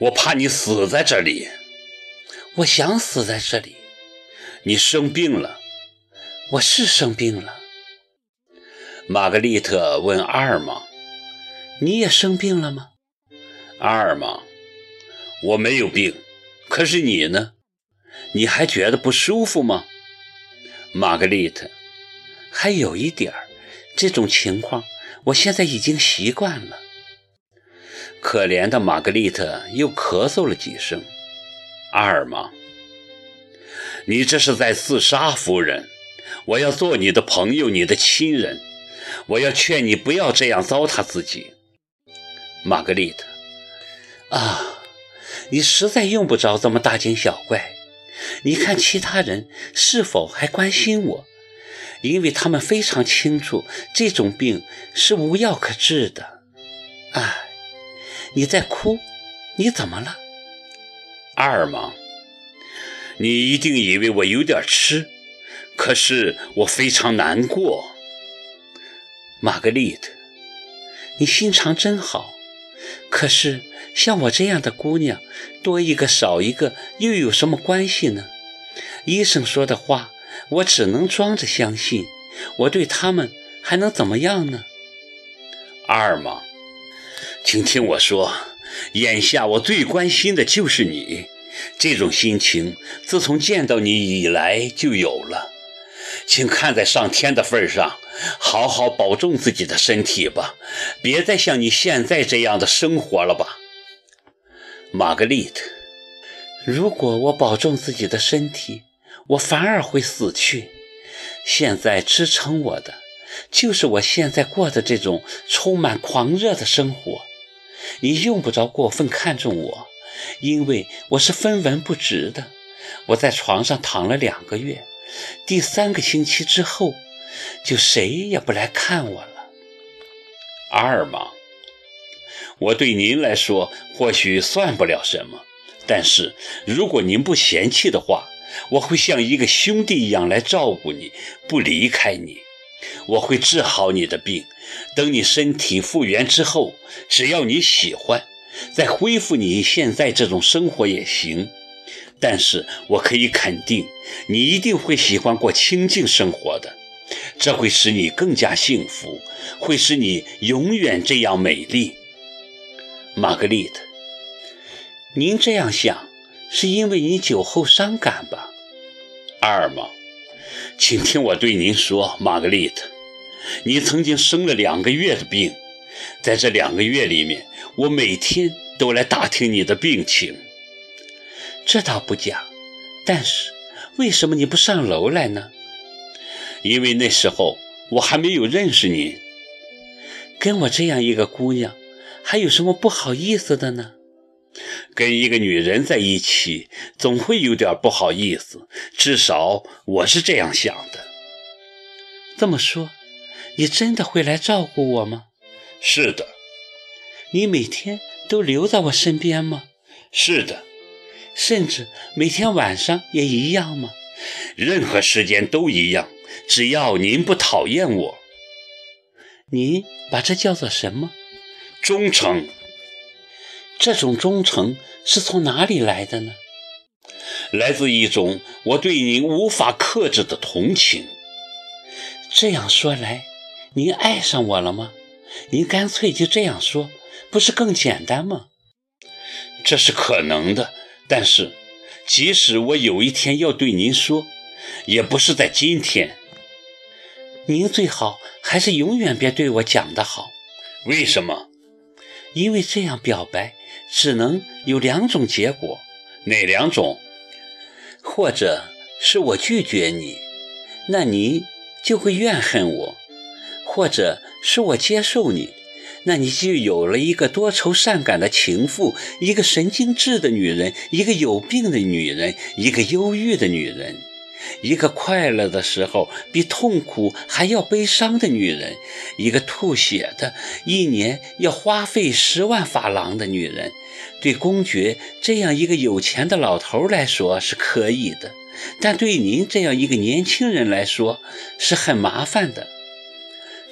我怕你死在这里。我想死在这里。你生病了。我是生病了。玛格丽特问阿尔玛：“你也生病了吗？”阿尔玛：“我没有病，可是你呢？你还觉得不舒服吗？”玛格丽特：“还有一点儿，这种情况我现在已经习惯了。”可怜的玛格丽特又咳嗽了几声。阿尔玛，你这是在自杀，夫人！我要做你的朋友，你的亲人。我要劝你不要这样糟蹋自己。玛格丽特，啊，你实在用不着这么大惊小怪。你看其他人是否还关心我？因为他们非常清楚这种病是无药可治的。唉。你在哭？你怎么了，阿尔玛？你一定以为我有点吃，可是我非常难过。玛格丽特，你心肠真好。可是像我这样的姑娘，多一个少一个又有什么关系呢？医生说的话，我只能装着相信。我对他们还能怎么样呢？阿尔玛。请听我说，眼下我最关心的就是你。这种心情自从见到你以来就有了。请看在上天的份上，好好保重自己的身体吧，别再像你现在这样的生活了吧，玛格丽特。如果我保重自己的身体，我反而会死去。现在支撑我的，就是我现在过的这种充满狂热的生活。你用不着过分看重我，因为我是分文不值的。我在床上躺了两个月，第三个星期之后，就谁也不来看我了。阿尔玛，我对您来说或许算不了什么，但是如果您不嫌弃的话，我会像一个兄弟一样来照顾你，不离开你。我会治好你的病。等你身体复原之后，只要你喜欢，再恢复你现在这种生活也行。但是我可以肯定，你一定会喜欢过清静生活的，这会使你更加幸福，会使你永远这样美丽。玛格丽特，您这样想，是因为你酒后伤感吧？阿尔玛，请听我对您说，玛格丽特。你曾经生了两个月的病，在这两个月里面，我每天都来打听你的病情。这倒不假，但是为什么你不上楼来呢？因为那时候我还没有认识你。跟我这样一个姑娘，还有什么不好意思的呢？跟一个女人在一起，总会有点不好意思，至少我是这样想的。这么说。你真的会来照顾我吗？是的。你每天都留在我身边吗？是的。甚至每天晚上也一样吗？任何时间都一样，只要您不讨厌我。您把这叫做什么？忠诚。这种忠诚是从哪里来的呢？来自一种我对您无法克制的同情。这样说来。您爱上我了吗？您干脆就这样说，不是更简单吗？这是可能的，但是即使我有一天要对您说，也不是在今天。您最好还是永远别对我讲的好。为什么？因为这样表白只能有两种结果。哪两种？或者是我拒绝你，那您就会怨恨我。或者是我接受你，那你就有了一个多愁善感的情妇，一个神经质的女人，一个有病的女人，一个忧郁的女人，一个快乐的时候比痛苦还要悲伤的女人，一个吐血的，一年要花费十万法郎的女人。对公爵这样一个有钱的老头来说是可以的，但对您这样一个年轻人来说是很麻烦的。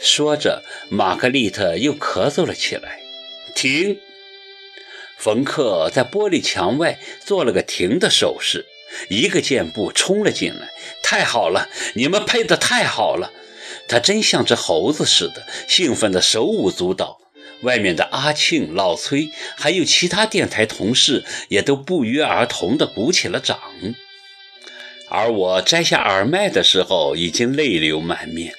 说着，玛格丽特又咳嗽了起来。停！冯克在玻璃墙外做了个停的手势，一个箭步冲了进来。太好了，你们配的太好了！他真像只猴子似的，兴奋的手舞足蹈。外面的阿庆、老崔，还有其他电台同事，也都不约而同地鼓起了掌。而我摘下耳麦的时候，已经泪流满面。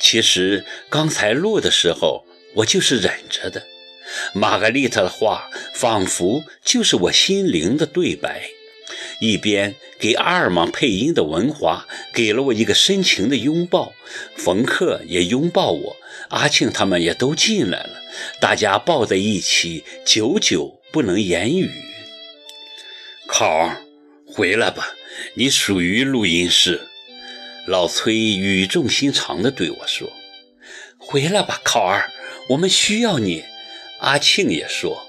其实刚才录的时候，我就是忍着的。玛格丽特的话，仿佛就是我心灵的对白。一边给阿尔玛配音的文华给了我一个深情的拥抱，冯克也拥抱我，阿庆他们也都进来了，大家抱在一起，久久不能言语。考儿，回来吧，你属于录音室。老崔语重心长地对我说：“回来吧，考儿，我们需要你。”阿庆也说。